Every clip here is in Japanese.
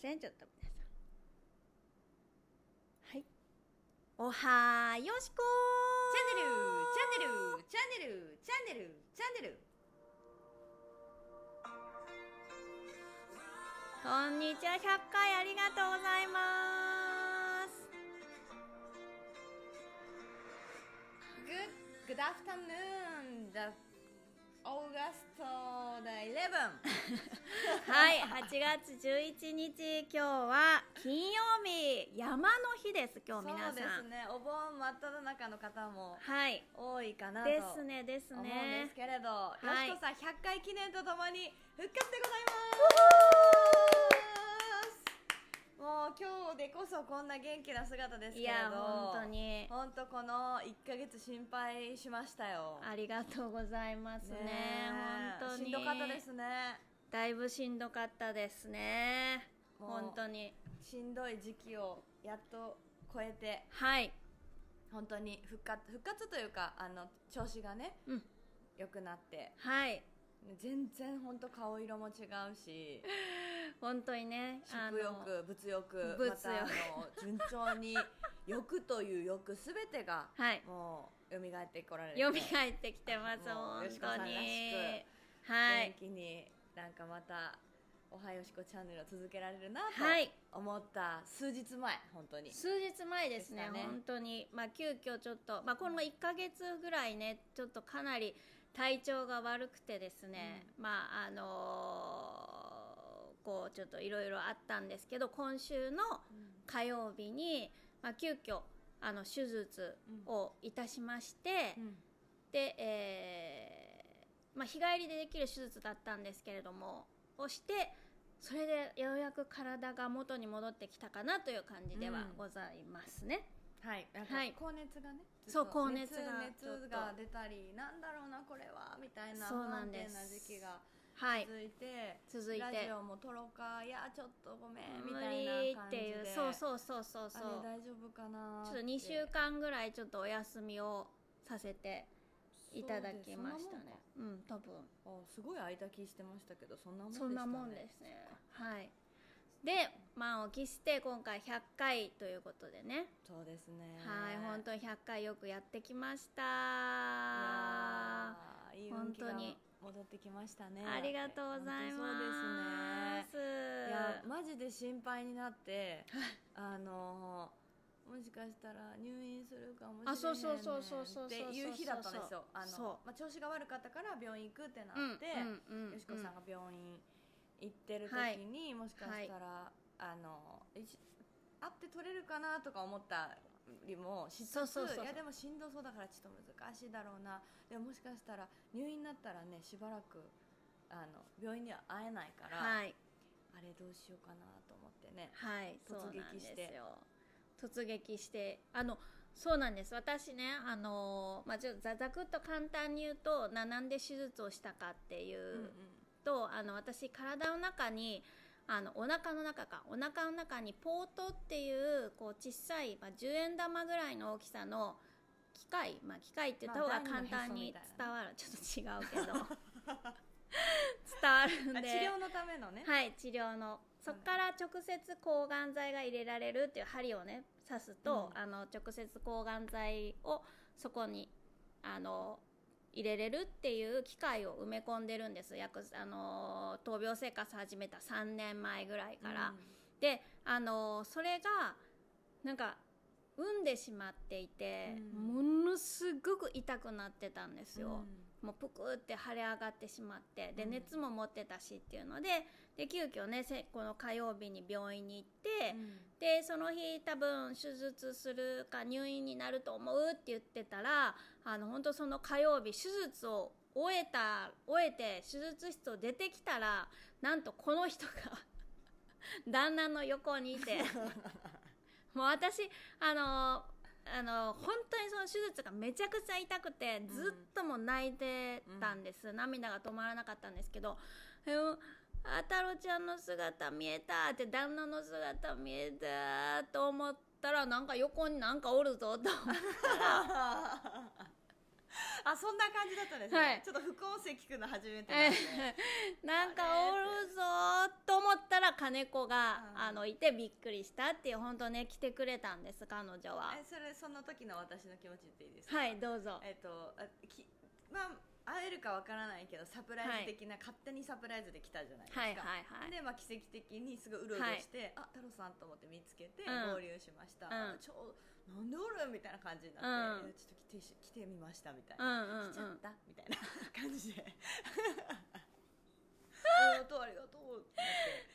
せん。ちょっと皆さん。はい。おはよしこチャンネルチャンネルチャンネルチャンネルチャンネル。こんにちは100回ありがとうございます。Good, good afternoon, the August the 11はい8月11日今日は金曜日。山の日です今日皆さんそうですね。お盆真っ只中の方もはい。多いかなとですねです思うんねですけれど、はい。よしこさん100回記念とともに復活でございますもう今日でこそこんな元気な姿ですけいれど。や本当に。本当この1ヶ月心配しましたよ。ありがとうございますね。ねえ。本当に。しんどかったですね。だいぶしんどかったですね。本当に。しんどい時期をやっと超えて。はい。本当に復活復活というかあの調子がねうん。良くなって。はい全然本当顔色も違うし 本当にね食欲物欲物欲。またあの順調に 欲という欲すべてがはい。もう蘇ってこられて。蘇ってきてます本当に。はい。気になんかまた「おはよしこチャンネル」を続けられるなはい。と思った数日前本当に。数日前ですねね。本当に。まあ急遽ちょっとまあこの1ヶ月ぐらいねちょっとかなり体調が悪くてですね、まああのーこうちょっといろいろあったんですけど今週の火曜日に、まあ、急遽あの手術をいたしまして、うん。で、えーまあ、日帰りでできる手術だったんですけれどもをしてそれでようやく体が元に戻ってきたかなという感じではうん。ございますね。はい、なんかはい。高熱がね、そうずっと高熱が熱熱が出たり、なんだろうなこれはみたいなそう不安定なんです。な時期がはい。続いて、続いて。ラジオも撮ろうか、いやちょっとごめんみ無たい理な感じっていうで、そうそうそうそうそう。あれ大丈夫かなちょっと2週間ぐらいちょっとお休みをさせていただきましたね。うん多分。あすごい空いた気してましたけど、そんなもんでしたね。そんなもんですね。はいで満を期して今回100回ということでね。そうですね。はい本当に100回よくやってきました。いい本当に。戻ってきましたね。ありがとうございます。そうですね。いやマジで心配になって あのもしかしたら入院するかもしれないあそうそうそうそうそうそうっていう日だったんですよあそうの、まあ、調子が悪かったから病院行くってなうんって、うんうん。よしこさんが病院行ってる時に、もしかしたら、あの会って取れるかなとか思ったりもしつつそうそうそうそう。いやでもしんどそうだからちょっと難しいだろうな。でももしかしたら入院になったらねしばらくあの病院には会えないから、はい。あれどうしようかなと思ってねはい。突そうなん撃してですよ。突撃して。あのそうなんです。私ねあのまあちょっとざざくっと簡単に言うとななんで手術をしたかっていう、とあの私体の中にあのお腹の中かお腹の中にポートっていうこう小さい、まあ、10円玉ぐらいの大きさの機械、まあ、機械って言った方がまあ簡単に伝わる、ちょっと違うけど。伝わるんあで治療のためのね、はい治療の。そこから直接抗がん剤が入れられるっていう針をね刺すと、うん。あの直接抗がん剤をそこにあの入れれるっていう機械を埋め込んでるんです。約あの闘病生活始めた3年前ぐらいから、であのそれがなんか産んでしまっていて、うん。ものすごく痛くなってたんですよ、もうぷくって腫れ上がってしまってでうん。熱も持ってたしっていうのでで急遽ねせこの火曜日に病院に行って、でその日多分手術するか入院になると思うって言ってたらあの本当その火曜日手術を終えた終えて手術室を出てきたらなんとこの人が 旦那の横にいて もう私あのあの本当にその手術がめちゃくちゃ痛くてずっともう泣いてたんです、涙が止まらなかったんですけど「えあ太郎ちゃんの姿見えた」って旦那の姿見えたと思ったらなんか横になんかおるぞと思ったら あそんな感じだったんですね、はい。ちょっと副音声聞くの初めてなんで。なんかおるぞーと思ったら金子が、うん。あのいてびっくりしたっていう本当ね来てくれたんです彼女は。えそれその時の私の気持ちっていいですか？はいどうぞ。えっとあきまあ会えるかわからないけどサプライズ的な、勝手にサプライズで来たじゃないですか、はいはいはい。で、まあ、奇跡的にすごいうろうろして、あ太郎さんと思って見つけてうん。合流しました、うん。ちょなんでおる？みたいな感じになって、うんちょっと来てし来てみましたみたいうんな、うんうん。来ちゃった？みたいな 感じで ありがとうありがとうって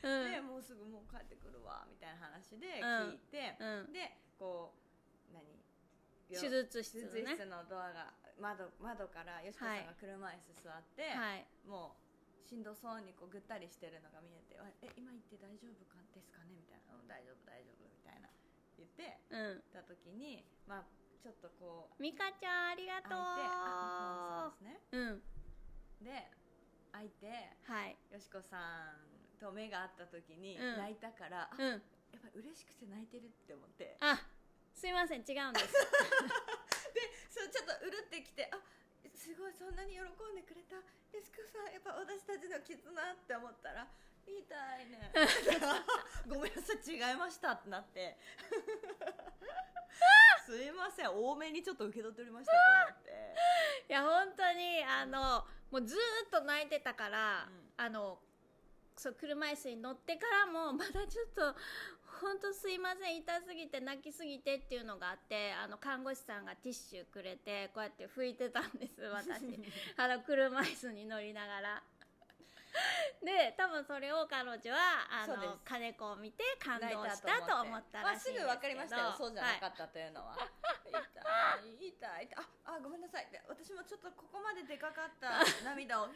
なって、でもうすぐもう帰ってくるわみたいな話で聞いて、うん。でこう何？手術室手術ね室のドアが窓窓からよしこさんが車椅子座って、はい。もうしんどそうにこうぐったりしてるのが見えて「あえ今行って大丈夫か？ですかね?」みたいな「うん大丈夫大丈夫」ってうん。た時にまあちょっとこう美香ちゃんありが開いてあとそうですね。ううん。で開いてはい。よしこさんと目が合った時にうん。泣いたから、あうん。やっぱり嬉しくて泣いてるって思って。あすいません違うんです。そうちょっとうるってきてあすごいそんなに喜んでくれた。よしこさんやっぱ私たちの絆って思ったら痛いね。ごめんなさい違いましたってなって。すいません多めにちょっと受け取っておりましたと思って。いや本当にあのもうずーっと泣いてたから、うん。あのそう車椅子に乗ってからも まだちょっと本当すいません痛すぎて泣きすぎてっていうのがあってあの看護師さんがティッシュくれてこうやって拭いてたんです私。あの車椅子に乗りながら。で多分それを彼女はあの金子を見て感動したと思ったらしいんですまあ、すぐ分かりましたよそうじゃなかはいったというのは、痛い痛いああごめんなさい。で私もちょっとここまででかかった涙をあ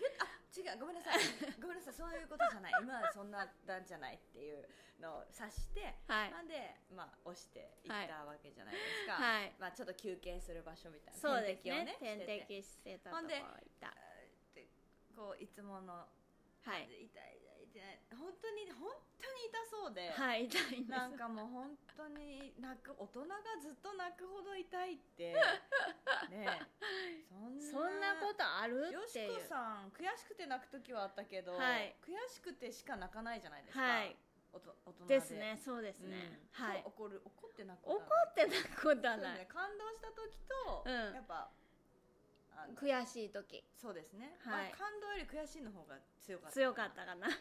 違うごめんなさい。ごめんなさい。そういうことじゃない。今はそんななんじゃないっていうのを察して、はい。なんでまあ押していったわけじゃないですか、はい。まあちょっと休憩する場所みたいな。そうですね。点点滴をねしてて。滴してたとこほんでいたでこういつものはい。痛い痛い痛い。本当に本当に痛そうで、はい痛いんです。なんかもう本当に泣く大人がずっと泣くほど痛いって。ねえ。そんなそんなことあるよしこさん悔しくて泣く時はあったけど、はい。悔しくてしか泣かないじゃないですか、はい。おと大人で。ですねそうですね、うん。はい。怒る怒って泣く怒って泣くことはない。ね感動した時と、うん。やっぱ悔しい時。そうですね、はい。まあ、感動より悔しいの方が強かった強かったかな。で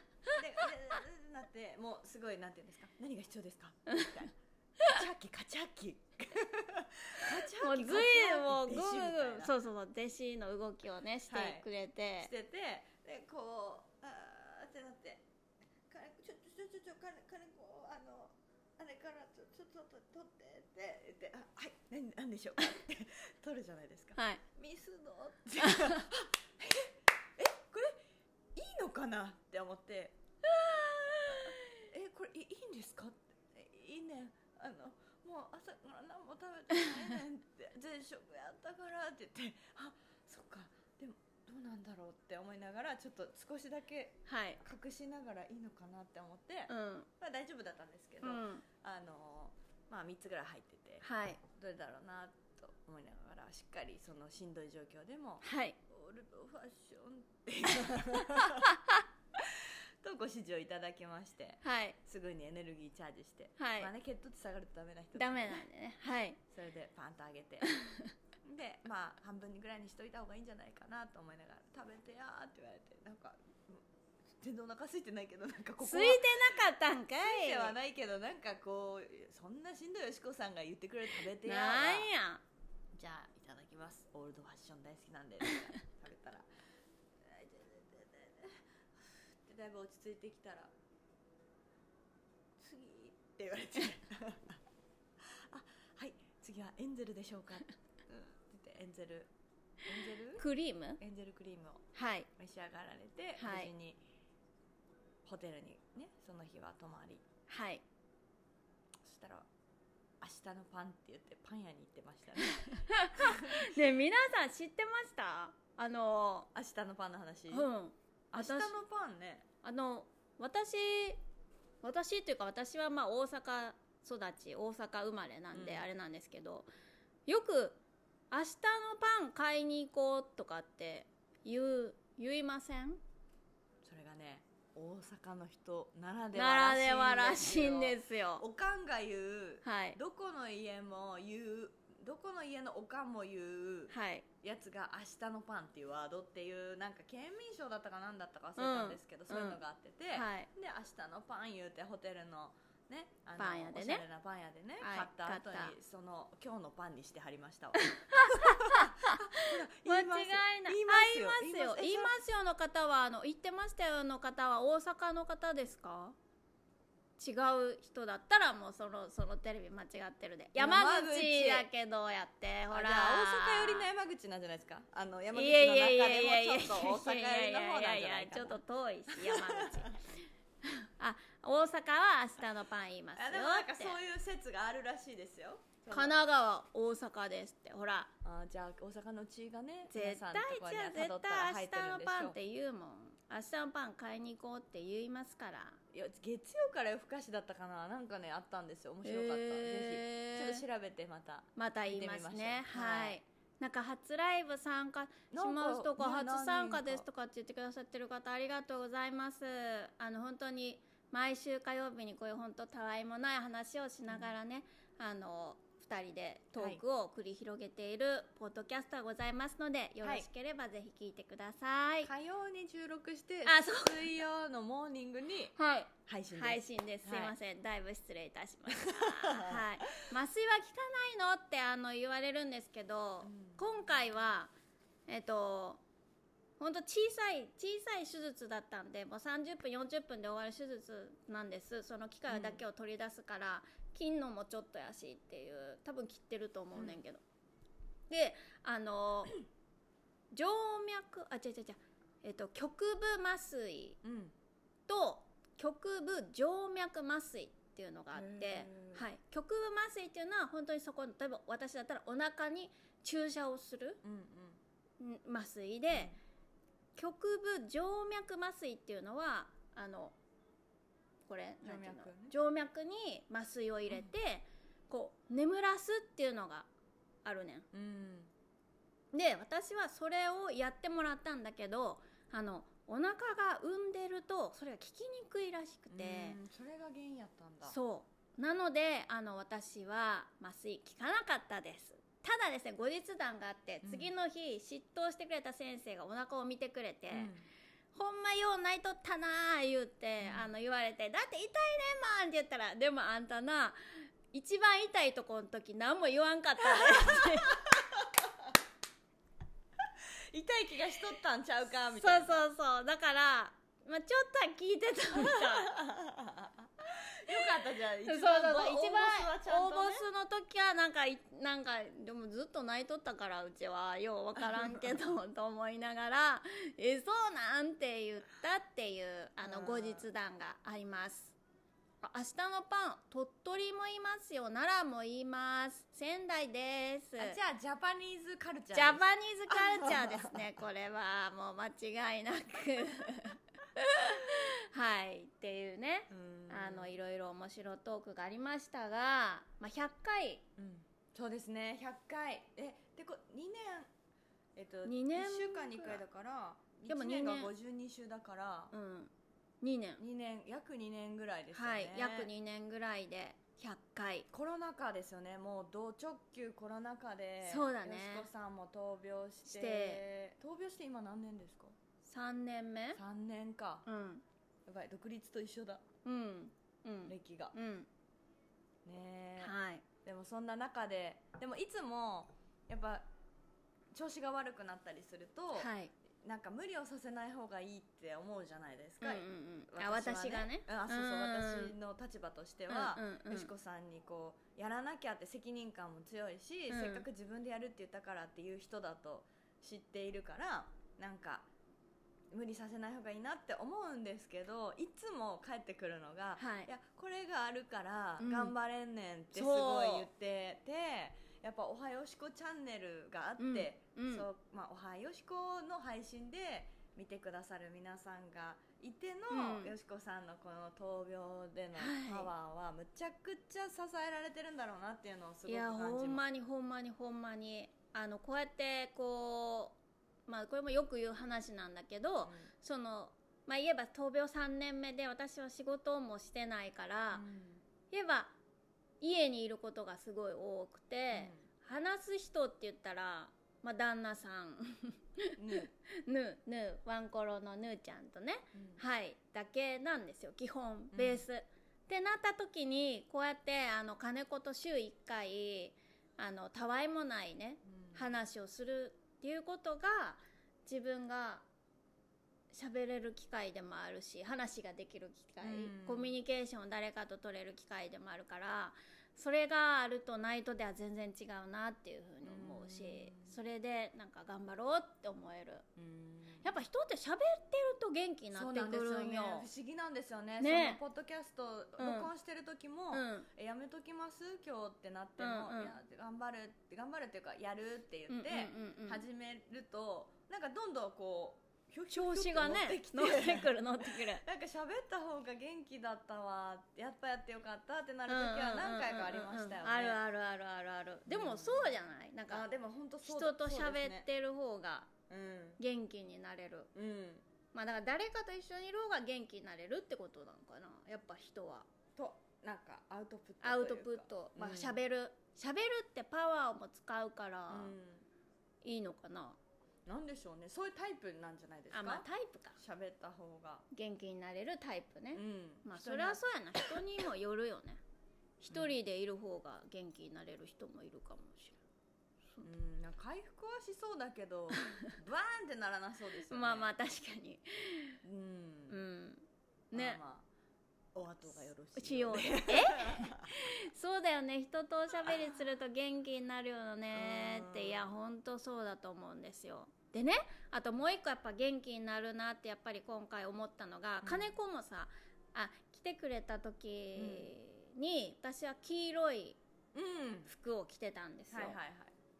なってもうすごいなんていうんですか？何が必要ですか？みたいな。カチャッキカチャッキカチャッキもうずいもうグーなそうそうそう弟子の動きをねしてくれて、しててでこうあーってなって「金子ちょちょちょちょ金金子あのあれからちょちょちょっと取って」って言って「あはい何何でしょうか?」って取るじゃないですか。はい。ミスドって。えこれいいのかなって思って。えこれいいいんですか？っていいね。あのもう朝から何も食べてないねんって。全食やったからって言って。あそっか。でもどうなんだろうって思いながらちょっと少しだけはい。隠しながらいいのかなって思って、うん。まあ大丈夫だったんですけど、うん。あのまあ3つぐらい入っててはい。どれだろうなと思いながらしっかりそのしんどい状況でもはい。オールドファッションっていう とご指示をいただきましてはい。すぐにエネルギーチャージして、はい。まあね、血糖値下がるとダメな人ダメなんでね。はい。それでパンと上げて。でまあ半分ぐらいにしといた方がいいんじゃないかなと思いながら食べてやーって言われてなんかうん全然お腹空いてないけどなんかここは。ついてなかったんかい。ではないけどなんかこうそんなしんどいよしこさんが言ってくれる食べてやーなはんや。じゃあいただきます。オールドファッション大好きなんで。食べたら。だいぶ落ち着いてきたら。次って言われて。あはい。次はエンゼルでしょうか、うん、って言ってエンゼル。エンゼル？クリーム？エンゼルクリームをはい。召し上がられて、はい。無事にホテルにねその日は泊まり。はい。そしたら明日のパンって言ってパン屋に行ってましたね。で皆さん知ってました？あの明日のパンの話、うん。明日のパンね。あの私私っていうか私はまあ大阪育ち大阪生まれなんでうん。あれなんですけど、よく明日のパン買いに行こうとかって言う言いません？大阪の人ならでならでははらしいんすですよ。おかんが言うはい。どこの家も言うどこの家のおかんも言うはい。やつが明日のパンっていうワードっていうなんか県民賞だったかなんだったか忘れたんですけど、うん。そういうのがあってて、はい。で明日のパン言うてホテルのねあのパン屋でね。おしゃれなパン屋でね、はい。買った後にその今日のパンにしてはりましたわ 間違いない。言いあますよ。言いますよ。言いますよの方はあの言ってましたよの方は大阪の方ですか？違う人だったらもうそのそのテレビ間違ってるで。山山口口だけどやってほら。大阪寄りの山口なんじゃないですか？あの山口の中でもちょっと大阪寄りの方なんじゃないかちょっなと遠いし山口 あ大阪は明日のパン言いますよあでもなんかそういう説があるらしいですよ。神奈川大阪ですって。ほら。あじゃあ大阪の血がね絶対じゃあ絶対明日のパンって言うもん。明日のパン買いに行こうって言いますから。いや月曜から夜更かしだったかな。なんかねあったんですよ。面白かった、ぜひ。ちょっと調べてまたまた言いますね。ははいいなんか初ライブ参加しますとか初参加ですとかって言ってくださってる方ありがとうございます。あの本当に毎週火曜日にこういう本当たわいもない話をしながらね、あの2人でトークを繰り広げているポッドキャストがございますのでよろしければぜひ聞いてください火曜に収録してあそう水曜のモーニングにはい配信です、配信です。すいはいません、だいぶ失礼いたしました。はい。麻酔は効かないのってあの言われるんですけど、うん今回はえっと本当小さい小さい手術だったんで、もう30分40分で終わる手術なんです。その機械だけを取り出すから、切んのもちょっとやしっていう多分切ってると思うねんけど。で、あの静脈あ違う違う違う。えっと局部麻酔うん。と局部静脈麻酔っていうのがあってはい、局部麻酔っていうのは本当にそこ例えば私だったらお腹に注射をするうんん。麻酔で、局部静脈麻酔っていうのはあのこれ静脈ねなんていうの？静脈に麻酔を入れて、こう眠らすっていうのがあるねうん。うん。ん。で私はそれをやってもらったんだけどあのお腹が産んでるとそれが効きにくいらしくて。うんそれが原因やったんだ。そう。なのであの私は麻酔効かなかったです。ただですね後日談があって、うん。次の日執刀してくれた先生がお腹を見てくれて、うんほんまよう泣いとったなー言って、うん。あの言われてだって痛いねんまんって言ったらでもあんたな一番痛いとこの時何も言わんかったねって。痛い気がしとったんちゃうかみそうたいな。そうそうだから、まあ、ちょっとは聞いてたみ たいよかったじゃあ。一そう番そうそう。一番大ボスはちゃん大ボとねスの時はなんかいなんかでもずっと泣いとったからうちは。ようわからんけど と思いながら「えそうなん?」て言ったっていうあのうん。後日談があります。あ明日のパン鳥取もいますよ。奈良もいます。仙台です。あじゃあジャパニーズカルチャージャパニーズカルチャーですね これは。もう間違いなく はいっていうねうん。あのいろいろ面白トークがありましたが、まあ、100回。うん。そうですね100回。えでこ2年。えっと二年1週間に1回だからでも1年が二年。52週だから。うん。2年。2年約2年ぐらいですよね、はい約2年ぐらいで100回。コロナ禍ですよね。もう同直球コロナ禍でそうだね。よしこさんも闘病して。闘病して今何年ですか？3年目？3年か。うん。やばい独立と一緒だ。うん。うん。歴が。うん。ねえ。はい。でもそんな中ででもいつもやっぱ調子が悪くなったりすると、はい。なんか無理をさせない方がいいって思うじゃないですか、うんうんうん。あ私がね。うんあそうそううん。私の立場としては、うんうんうん。よしこさんにこうやらなきゃって責任感も強いし、うん。せっかく自分でやるって言ったからっていう人だと知っているからなんか無理させない方がいいなって思うんですけどいつも帰ってくるのが、はい。やこれがあるからうん。頑張れんねんってすごい言ってて、やっぱ「おはよしこチャンネル」があって、うん。うん。そうまあ、おはよしこの配信で見てくださる皆さんがいての、うん。よしこさんのこの闘病でのはい。パワーはむちゃくちゃ支えられてるんだろうなっていうのをすごくいや感じまほんまにほんまにほんまに。あのこうやってこうまあこれもよく言う話なんだけど、そのまあ言えば闘病3年目で私は仕事もしてないから、言えば家にいることがすごい多くて、話す人って言ったら、まあ、旦那さん。うんぬぬ。ーワンコロのぬーちゃんとね。はい。だけなんですよ基本ベース。ってなった時にこうやってあの金子と週1回あのたわいもないね話をするっていうことが自分が喋れる機会でもあるし話ができる機会、うん。コミュニケーションを誰かと取れる機会でもあるからそれがあるとないとでは全然違うなっていうふうに思うし、うんそれでなんか頑張ろうって思える。うん。やっぱ人って喋ってると元気になってくるんよ。不思議なんですよね。ね。そのポッドキャストうん録音してる時も、うん。えやめときます今日ってなっても、うんうん。いや頑張る頑張るっていうかやるって言って、うんうんうんうん。始めるとなんかどんどんこう調子がね乗ってくる乗ってくる。なんか喋った方が元気だったわ。やっぱやってよかったってなる時は何回かありましたよね、あるあるあるあるある。でもそうじゃない？なんかあでも本当人と喋ってる方がうん。元気になれる。うん。まあだから誰かと一緒にいる方が元気になれるってことなのかな？やっぱ人は。となんかアウトプットアウトプット。まあうん喋る。喋るってパワーも使うからうん。いいのかな？なんでしょうね。そういうタイプなんじゃないですか？あまあタイプか。喋った方が。元気になれるタイプね。うん。まあそれは。そうやな。人にもよるよね。一人でいる方が元気になれる人もいるかもしうんなんか回復はしそうだけど バーンってならなそうですよね。まあまあ確かに。うん。うん。ね。まあまあ。お後がよろしいしようね。え？そうだよね。人とおしゃべりすると元気になるよね。ってうん。いやほんとそうだと思うんですよ。でねあともう一個やっぱ元気になるなってやっぱり今回思ったのが、うん。金子もさあ来てくれた時に、私は黄色いうん。服を着てたんですよ、はいはいはい。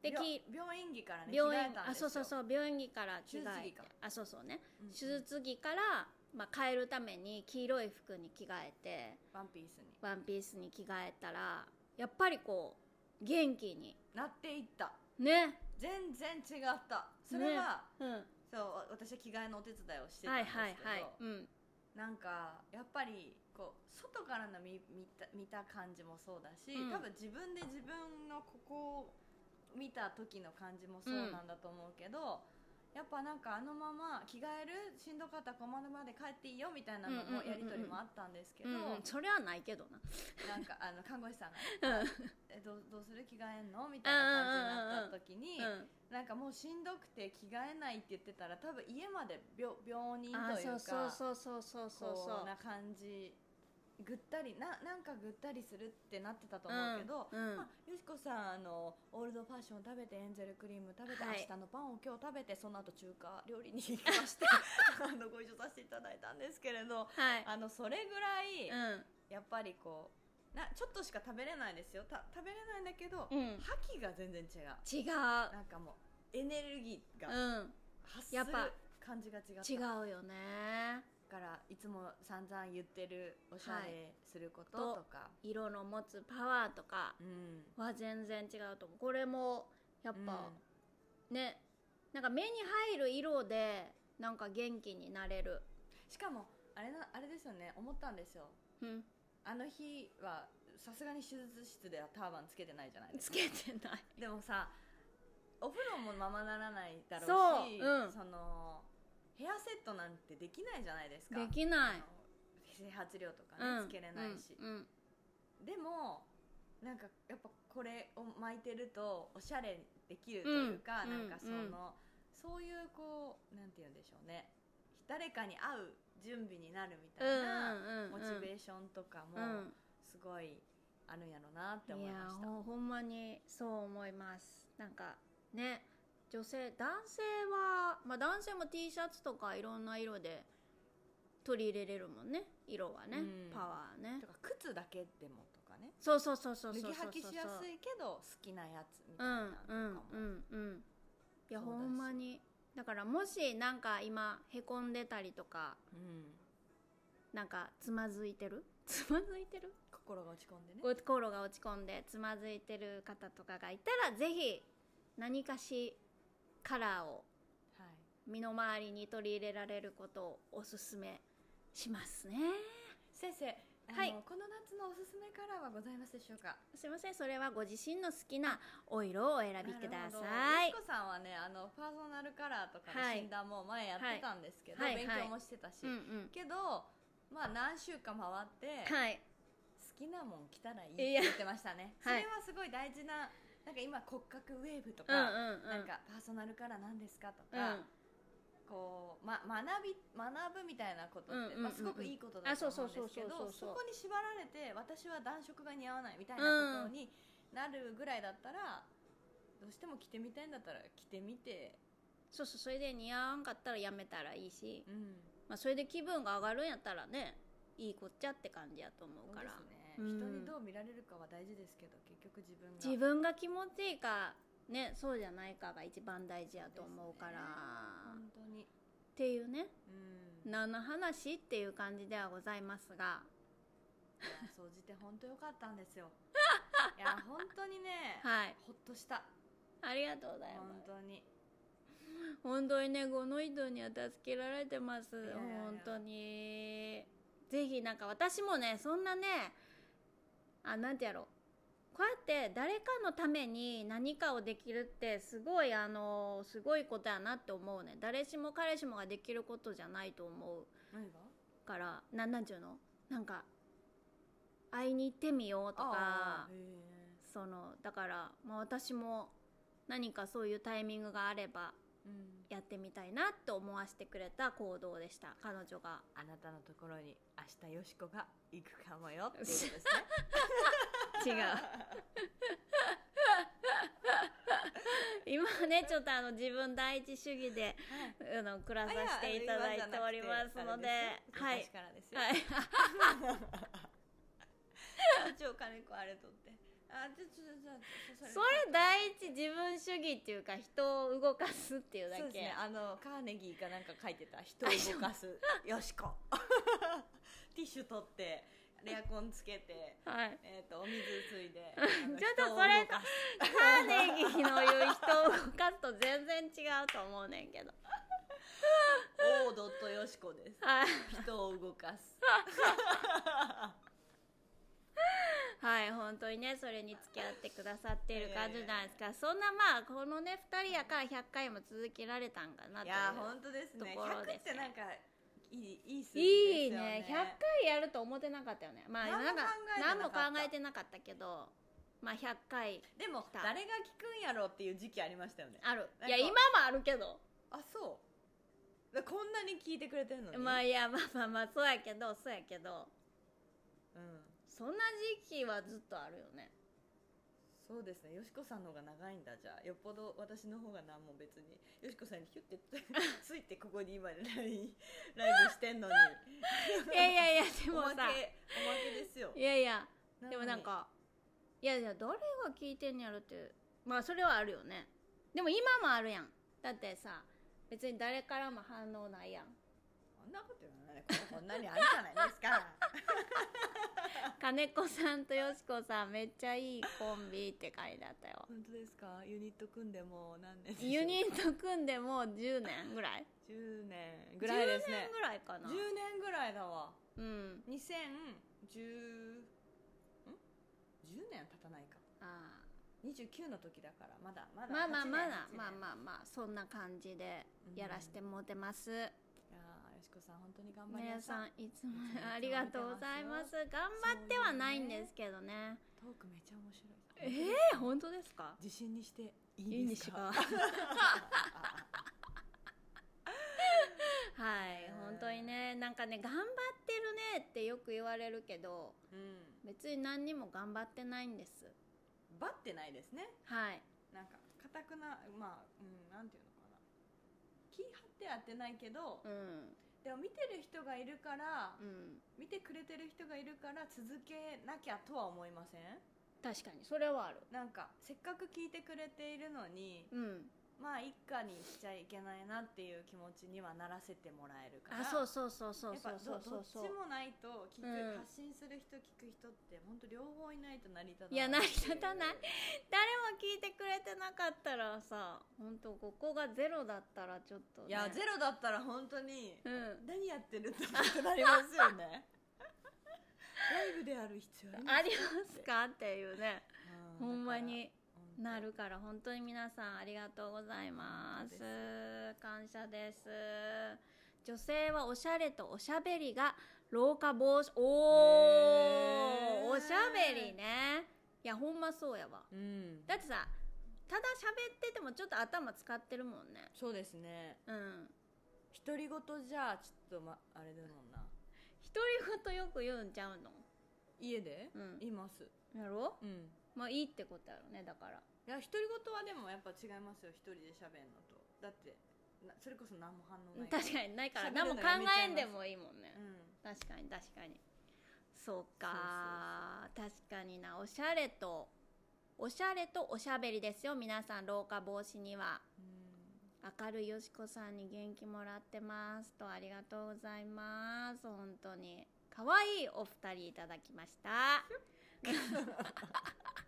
で病き病院着からね病院あそうそうそう病院着から着替えあそうそうね、うん手術着から、まあ、変えるために黄色い服に着替えてワンピースに。ワンピースに着替えたらやっぱりこう元気に。なっていった。ね。全然違った。それは、うん。そう私は着替えのお手伝いをしてたんはいですけど、はいはいうん。なんかやっぱりこう外からの見見た見た感じもそうだし、うん。多分自分で自分のここを見た時の感じもそうなんだと思うけど、やっぱなんかあのまま着替えるしんどかったらこのまで帰っていいよみたいなのもやり取りもあったんですけど、うんうんそれはないけどな。なんかあの看護師さんがうん。ね「えどうどうする着替えんの?」みたいな感じになった時に、うん。なんかもうしんどくて着替えないって言ってたら多分家まで病病人あというそうかそうそうそうそうそう。こうな感じぐったりななんかぐったりするってなってたと思うけど、うんうん。まあ、よしこさんあのオールドファッション食べてエンゼルクリーム食べて、はい。明日のパンを今日食べてその後中華料理に行きまして あのご一緒させていただいたんですけれどはい。あのそれぐらい、うん。やっぱりこうなちょっとしか食べれないですよ。た食べれないんだけど、うん。覇気が全然違う。違う。なんかもうエネルギーがうん。発するやっぱ感じが違った。違うよね。だからいつも散々言ってるおしゃれすることはい。とか、色の持つパワーとかうん。は全然違うと思う。これもやっぱ、ねなんか目に入る色でなんか元気になれる。しかもあれなあれですよね。思ったんですよ。うん。あの日はさすがに手術室ではターバンつけてないじゃないですつかけてない。でもさお風呂もままならないだろうしそううん。そのヘアセットなんてできないじゃないですか。できない。整髪料とかね、うん。つけれないし、うん。うん。でもなんかやっぱこれを巻いてるとおしゃれできるというか、うん。なんかその、うん。そういうこうなんて言うんでしょうね。誰かに会う準備になるみたいなモチベーションとかもうん。すごいあるんやろなって思いやいました。ほほんまにそう思います。なんかね女性男性はまあ男性も T シャツとかいろんな色で取り入れれるもんね。色はね、うん。パワーね。とか靴だけでもとかね。そうそうそうそう脱そうそうぎ履きしやすいけど好きなやつみたういなのとかも、んうんうんうん。いやそうだし。ほんまに。だからもしなんか今へこんでたりとかうん。なんかつまずいてる？つまずいてる？心が落ち込んでね。心が落ち込んでつまずいてる方とかがいたらぜひ何かしカラーをはい。身の回りに取り入れられることをおすすめしますね。先生はい。この夏のおすすめカラーはございますでしょうか？すいません。それはご自身の好きなお色をお選びください。よしこさんはねあのパーソナルカラーとかのはい。診断も前やってたんですけど、はい勉強もしてたし、うんうん。けどまあ何週間回って、はい。好きなもん着たらいいって言ってましたね。そはい。れはすごい大事ななんか今骨格ウェーブとうんか、うんうん。なんかパーソナルカラーなんですかとうか、ん。こう、ま、学び学ぶみたいなことって、うんうんうんうん。まあ、すごくいいことだと思うんですけどあそうそうそうそうそう。そこに縛られて私は暖色が似合わないみたいなことになるぐらいだったら、どうしても着てみたいんだったら着てみて、そうそうそれで似合わんかったらやめたらいいし、うん、まあ、それで気分が上がるんやったらねいいこっちゃって感じやと思うから。そうですね、うん人にどう見られるかは大事ですけど結局自分が。自分が気持ちいいかねそうじゃないかが一番大事やと思うから、本当に、っていうね。うん、何の話っていう感じではございますが。総じて本当良かったんですよ。いや本当にね、はい。ほっとした。ありがとうございま本す当に。本当にねこの人には助けられてます。本当に。ぜひなんか私もねそんなねあなんてやろう。こうやって誰かのために何かをできるってすごいあのすごいことやなって思うね。誰しも彼しもができることじゃないと思う。何が？からなんなんちゅうの？なんか会いに行ってみようとかそのだから、まあ、私も何かそういうタイミングがあればやってみたいなって思わせてくれた行動でした。彼女が。あなたのところに明日よしこが行くかもよっていうことですね。違う。今ねちょっとあの自分第一主義であの暮らさせていただいておりますので。はい。はい。ちょ金子あれとってあちょちょちょちょそれ。第一自分主義っていうか人を動かすっていうだけ。そうですね。あのカーネギーかなんか書いてた。人を動かす。よしこ。ティッシュ取ってエアコンつけてはい。えっ、とお水ついで ちょっとそれカーネギーの言う人を動かすと全然違うと思うねんけど。オードとよしこです。はい。人を動かす はい本当にねそれに付き合ってくださっている感じなんですが、そんなまあこのね2人やから100回も続けられたんかなといういや本当ですね。ところ100ですねってなんかいいいい数字いいですよね。ね。100回やると思ってなかったよね。まあ何もなんか考えてな何もかった。考えてなかったけどまあ100回でも誰が聞くんやろっていう時期ありましたよね。ある。いや今もあるけど。あそう。だこんなに聞いてくれてるのに。まあいやまあまあまあそうやけどそうやけど。うんそんな時期はずっとあるよね。そうですね。よしこさんの方が長いんだじゃあ。よっぽど私の方が何も別に。よしこさんにヒュッて ついてここに今ライブライブしてんのに。いやいやいやでおまけおまもさけですよ。いやいやでもなんかいやいや誰が聞いてんやろってまあそれはあるよね。でも今もあるやん。だってさ別に誰からも反応ないやん。こんなこと言わないここんなにあるじゃないですか 金子さんとよしこさんめっちゃいいコンビって書いてあったよ。本当ですか？ユニット組んでもう何年ユニット組んでもう10年ぐらい？10年ぐらいですね。10年ぐらいかな。10年ぐらいだわ。うん。2010ん？10年は経たないか。あ29の時だから。まだまだーまあまあまだ。8年まあまあまあ。そんな感じでやらしてもうてます、いやーよしこさん本当に頑張り皆なさんいつもありがとうございます。頑張ってはないんですけどね。トークめっちゃ面白い。ええー、本当ですか？自信にしていいですすか？はいね本当にねなんかね頑張ってるねってよく言われるけどうん。別に何にも頑張ってないんです。バッてないですね。はい。なんか硬くなまあうんなんていうのかな。気張ってやってないけどうんでも見てる人がいるからうん。見てくれてる人がいるから続けなきゃとは思いません？確かにそれはある。なんかせっかく聞いてくれているのにうんまあ一家にしちゃいけないなっていう気持ちにはならせてもらえるから。あそうそうそうそうそうそう。そうそうどどっちもないと聞く、うん。発信する人聞く人って本当両方いないと成り立たない。いや成り立たない。誰も聞いてくれてなかったらさ本当ここがゼロだったらちょっと、ね、いやゼロだったら本当にうん。何やってるっりますよね。ライブである必要ありますか？っていうね。うほんまになるから本当に皆さんありがとうございます。感謝です。女性はおしゃれとおしゃべりが老化防止。おーへー。おしゃべりね。いやほんまそうやわ。うん。だってさただ喋っててもちょっと頭使ってるもんね。そうですね。うん。独り言じゃちょっと、ま、あれだもんな。独り言よく言うんちゃうの家で、うんいますやろうんまあいいってことやろねだからいや独り言はでもやっぱ違いますよ一人で喋るのと。だってなそれこそ何も反応ない。確かにないから喋何も考るのやめちゃいます。えんでもいいもんね。うん。確かに確かに。そうか。確かになおしゃれとおしゃれとおしゃべりですよ皆さん老化防止には。明るいよしこさんに元気もらってますとありがとうございます。本当に。可愛いお二人いただきました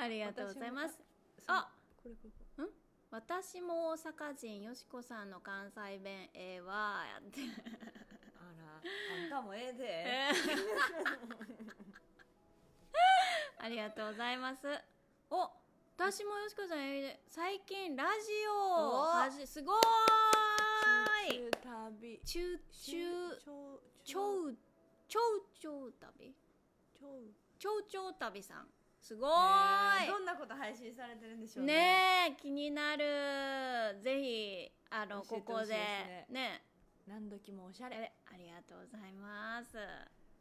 ありがとうございます。あこれこれこ私も大阪人よしこさんの関西弁ええわやって。れあらあんたもええで、え ーありがとうございます。お私もよしこさんええ最近ラジオお。はじすごーい。中旅。中中超超超超旅。超超超旅さんすごい。えどんなこと配信されてるんでしょうね。ねえ気になる。ぜひあのここでね。ね何時もおしゃれ。えありがとうございます。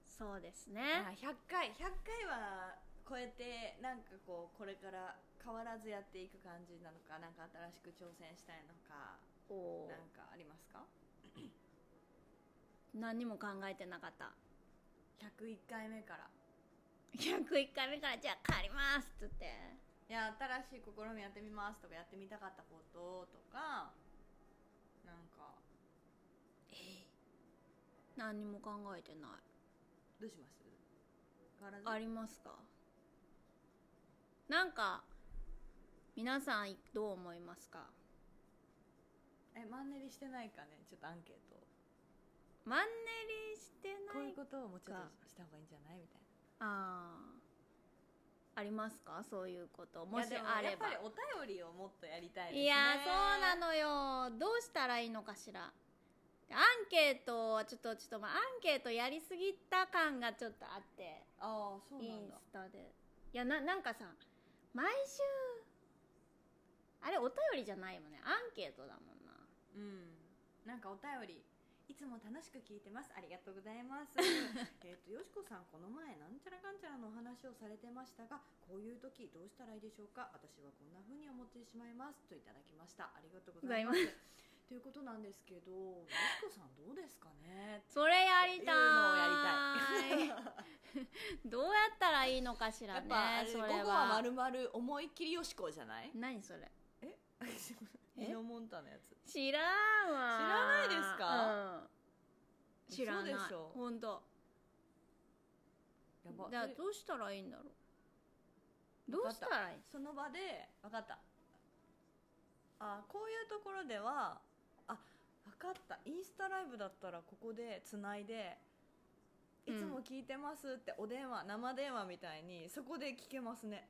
そうですあね100回100回は超えてなんかこうこれから変わらずやっていく感じなのかなんか新しく挑戦したいのかおなんかありますか？何にも考えてなかった。101回目から101回目からじゃあ帰りますっつって。いや新しい試みやってみますとかやってみたかったこととかなんか。何にも考えてない。どうします？ありますか？なんか皆さんどう思いますか？えマンネリしてないかね？ちょっとアンケート。マンネリしてないこういうことをもうちょっとした方がいいんじゃない？みたいああありますか？そういうこと。なもしあれば。やっぱりお便りをもっとやりたいですね。いやそうなのよ。どうしたらいいのかしら。アンケートはちょっとちょっとまあアンケートやりすぎた感がちょっとあって。ああそうインなんだ。スタでいやななんかさ毎週あれお便りじゃないよね。アンケートだもんな。うん。なんかお便りいつも楽しく聞いてます。ありがとうございます。えっとよしこさんこの前なんちゃらかんちゃらのお話をされてましたがこういう時どうしたらいいでしょうか？私はこんな風に思ってしまいます。といただきました。ありがとうございます。ということなんですけどよしこさんどうですかね？それやりたい。どうやったらいいのかしらねやっぱ午れ後は。まはるまる思いっきりよしこじゃない？何それ？ええ？イノモンタのやつ。知らんわ。知らないですか？うん。知らない。嘘でしょ。本当やば。じゃどうしたらいいんだろう？どうしたらいい？その場で分かった。あこういうところではあ分かった。インスタライブだったらここでつないでいつも聞いてますってお電話、生電話みたいにそこで聞けますね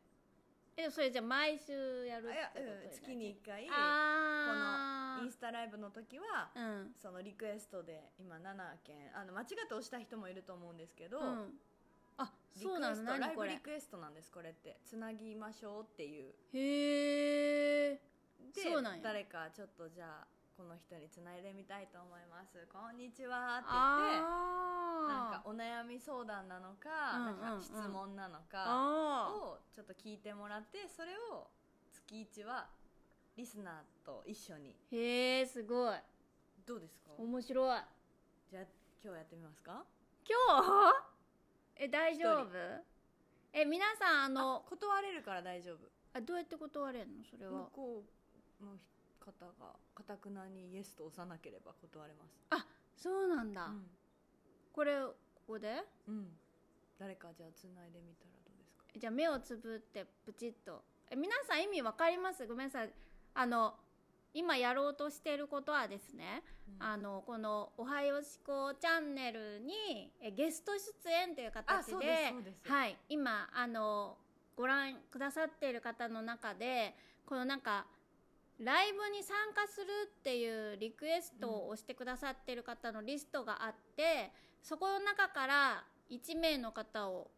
えそれじゃあ毎週やるってことう。ん、月に1回こあのインスタライブの時はタうん。そのリクエストで今7件あの間違って押した人もいると思うんですけど、うん。あそうなのライブリクエストなんですこれって。つなぎましょうっていう。へえでそうなんや。誰かちょっとじゃあこの人につないでみたいと思います。こんにちは。って言ってなんかあお悩み相談なのか,、なんか質問なのあかあをちょっと聞いてもらってそれを月一はリスナーと一緒に。ーへえすごい。どうですか？面白い。じゃあ今日やってみますか？今日？え大丈夫？え皆さんああの断れるから大丈夫。あどうやって断れんの？それは。向こうの方がかたくなにイエスと押さなければ断れます。そうなんだ、これここで？うん、うん、誰かじゃあつないでみたらどうですか？じゃあ目をつぶってプチッと。え皆さん意味わかります？ごめんなさい。あの今やろうとしていることはですね、うん。あのこの「おはよしこチャンネルに」えゲスト出演という形ではい。今あのご覧くださっている方の中でこのなんかライブに参加するっていうリクエストを押してくださっている方のリストがあって、そこの中から1名の方を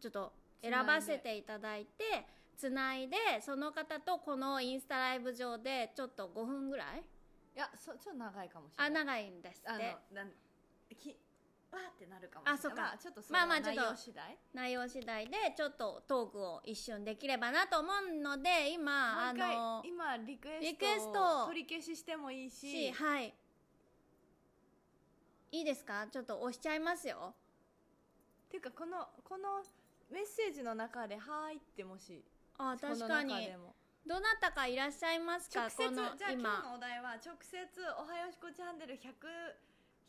ちょっと選ばせていただいてつないでその方とこのインスタライブ上でちょっと5分ぐらい？いやそちょっと長いかもしれあない。長いんですあのってなんきわーってなるかもしれない。あそっか。まあ、ちょっとそまあまあちょっと容次第。内容次第でちょっとトークを一瞬できればなと思うので今回の今リクエストリクエスト。を取り消ししてもいいし。しはい。いいですか？ちょっと押しちゃいますよ。っていうかこのこのメッセージの中で「はーい」ってもしあこの確かに。中でも。どなたかいらっしゃいますか？直接このじゃあ今。日今のお題は直接「おはよしこチャンネル100」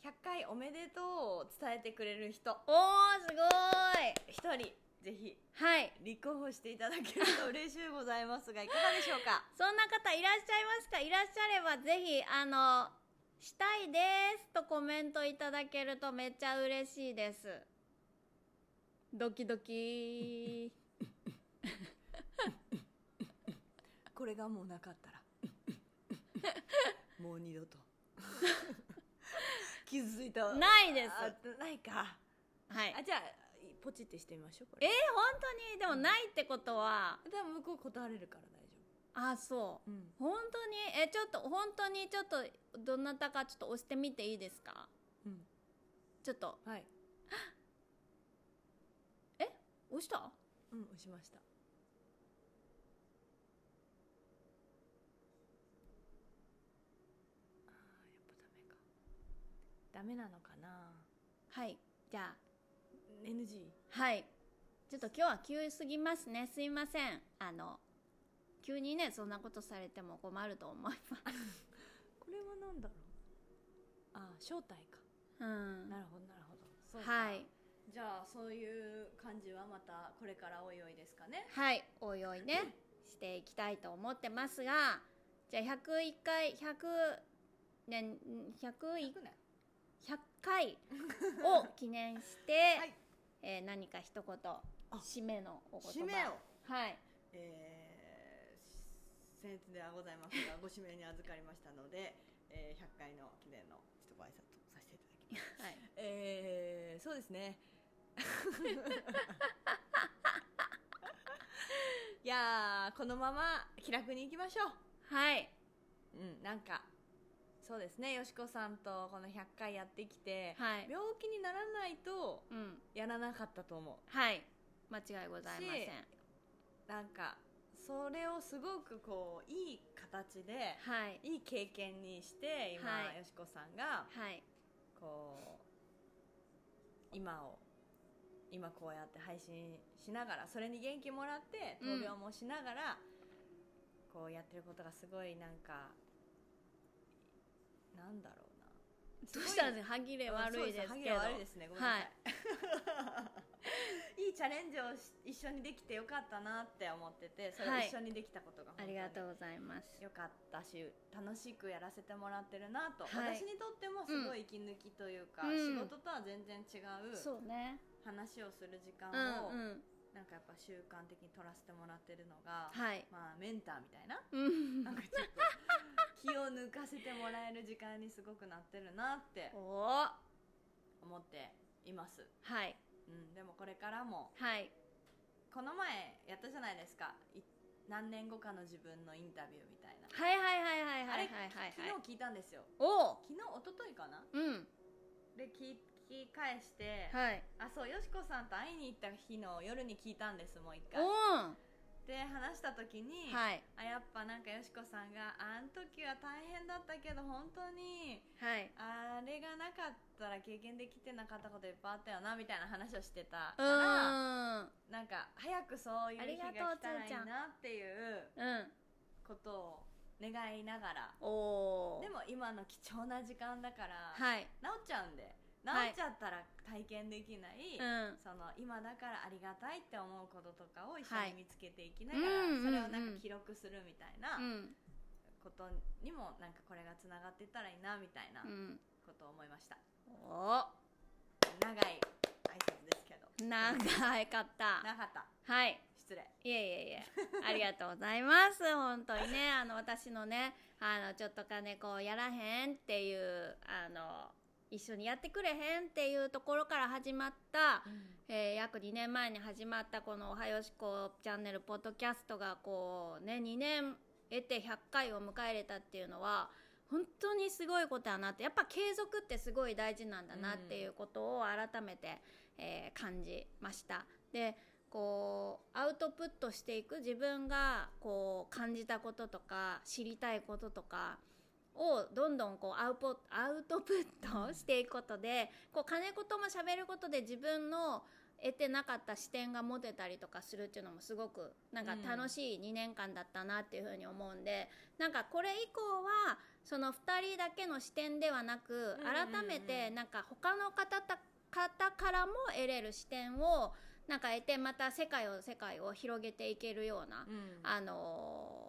100回おめでとうを伝えてくれる人。おーすごーい。一人ぜひ。はい。立候補していただけると嬉しいございますがいかがでしょうか？そんな方いらっしゃいますかいらっしゃればぜひあのしたいですとコメントいただけるとめっちゃ嬉しいです。ドキドキ これがもうなかったら。もう二度と傷ついたないです。あないか。はい。あじゃあポチってしてみましょうこえーれ、本当に？でもないってことは？でも向こう断れるから大丈あそう。夫うん。本当に？えちょっと本当に？ちょっとどなたかちょっと押してみていいですか？うん。ちょっと。はい。押した？うん押しましたあーやっぱダメかダメなのかな？はい。じゃあ。NG はい。ちょっと今日は急すぎますね。すいません。あの急にねそんなことされても困ると思います。これは何だろう？あー招待か。うん。なるほどなるほど。そうか。はい。じゃあそういう感じはまたこれからおいおいですかね？はい。おいおいね。していきたいと思ってますが。じゃあ101回100年101 100年100回を 記念して、はい。えー何か一言締めのお言葉。締めを？はい。えー、僭越ではございますがご指名に預かりましたので、えー、100回の記念の一ご挨拶をさせていただきます。はい。えー、そうですね。いやーこのまま気楽にいきましょう。はい。うんなんかそうですね。よしこさんとこの100回やってきて、はい。病気にならないとうん。やらなかったと思はい。間違いございません。なんかそれをすごくこういい形ではい。いい経験にして今、はい。よしこさんがはい。こう今を今こうやって配信しながらそれに元気もらってうん闘病もしながら、こうやってることがすごいなんかなんだろうな。どうしたんですか？歯切れ悪いですけど。歯切れ悪いですね。ごめんなさい、い、いチャレンジをし一緒にできてよかったなって思っててそれをはい。一緒にできたことがあ本当にりがとうございます。よかったし楽しくやらせてもらってるなと、はい。私にとってもすごい息抜きというか、うん。仕事とは全然違うそうね。話をする時間を、うんうん。なんかやっぱ習慣的に取らせてもらってるのが、はい。まあメンターみたいな？うん。なんかちょっと気を抜かせてもらえる時間にすごくなってるなってお思っています、い。うん、でもこれからもはい。この前やったじゃないですか。い何年後かの自分のインタビューみたいな、はいはいはいはいはいはいはい昨日聞いたんですよ。おお昨日一昨日かな？うん。で聞き返して、はい。あそうよしこさんと会いに行った日の夜に聞いたんですもう一回。おおで話した時に、はい。あやっぱなんかよしこさんがあん時は大変だったけど本当にはい。あれがなかったら経験できてなかったこといっぱいあったよなみたいな話をしてたかうらーん。ななんか早くそういう日が来たらいいなっていううん。ことを願いながら。でも今の貴重な時間だから、はい。治っちゃうんで治はい。っちゃったら体験できない、うん。その今だからありがたいって思うこととかを一緒はい。に見つけていきながら、うんそれをなんうんうんか記録するみたいなうん。ことにもなんかこれがつながっていったらいいなみたいなうん。ことを思いました、お。長い挨拶ですけど。長かったなかった。はい。失礼。いえいえいえ。ありがとうございます。本当にねあの私のねあのちょっと金子やらへんっていうあの一緒にやってくれへんっていうところから始まった、えー約2年前に始まったこの「おはよしこチャンネル」ポッドキャストがこうね2年得て100回を迎えれたっていうのは本当にすごいことやなってやっぱ継続ってすごい大事なんだなっていうことを改めて、えー感じました。でこうアウトプットしていく自分がこう感じたこととか知りたいこととかをどんどんこうアウポアウトプットしていくことでこう金子とも喋ることで自分の得てなかった視点が持てたりとかするっていうのもすごくなんか楽しい2年間だったなっていうふうに思うんで、なんかこれ以降はその2人だけの視点ではなくうんうんうん改めてなんか他の方た方からも得れる視点をなんか得てまた世界を世界を広げていけるような、うん。あのー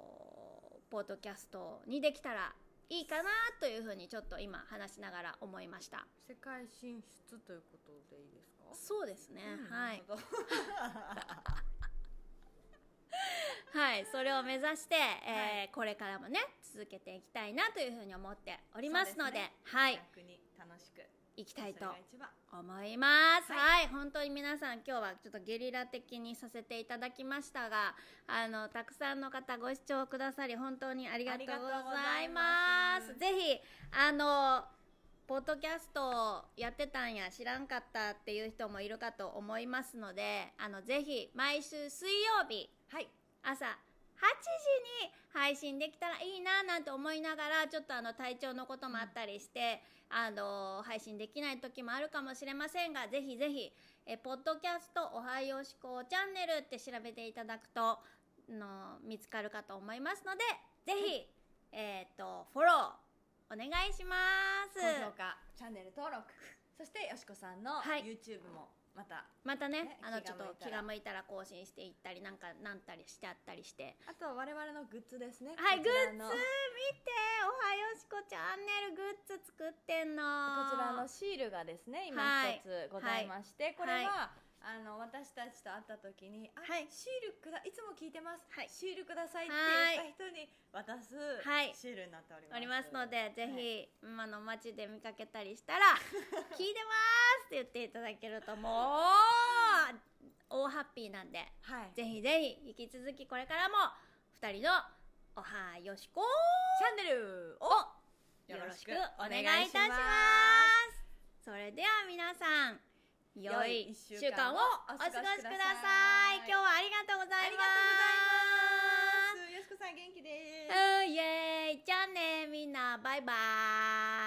ポッドキャストにできたらいいかなというふうにちょっと今話しながら思いました。世界進出ということでいいですか？そうですね、うんはい。はいそれを目指して、えーこれからもね続けていきたいなというふうに思っておりますのでね。はい。楽しくいきたいと思います。は、はい本当に皆さん今日はちょっとゲリラ的にさせていただきましたが、あのたくさんの方ご視聴くださり本当にありがとうございます。ますぜひあのポッドキャストをやってたんや知らんかったっていう人もいるかと思いますので、あのぜひ毎週水曜日はい朝8時に配信できたらいいななんて思いながらちょっとあの体調のこともあったりして、あの配信できない時もあるかもしれませんがぜひぜひえポッドキャストおはよしこチャンネルって調べていただくとの見つかるかと思いますのでぜひ、えっ、とフォローお願いします。高評価チャンネル登録。そしてよしこさんのはい。YouTube もまた、またねねあのちょっと気が向いたら更新していったりなんかなんたりしてあったりして。あとは我々のグッズですね。はい、こグッズ見ておはよしこチャンネルグッズ作ってんのこちらのシールがですね今はい。一つございまして、これはい。は、あの私たちと会った時に「あ、はい。シールくだいつも聞いてます、はい。シールください」ってはい言った人に渡すはい。シールになっております,、おりますので、ぜはい。ひ、今の街で見かけたりしたら「聞いてます!」って言っていただけるともう大ハッピーなんではい、ぜひぜひ引き続きこれからも2人の「おはよしこ。チャンネルをよろしくお願いいたします。それでは皆さん良い良い1一週間をお過ごしください。今日はありがとうございます。よしこさん元気です。うーイエーイ。じゃあねみんな。バイバーイ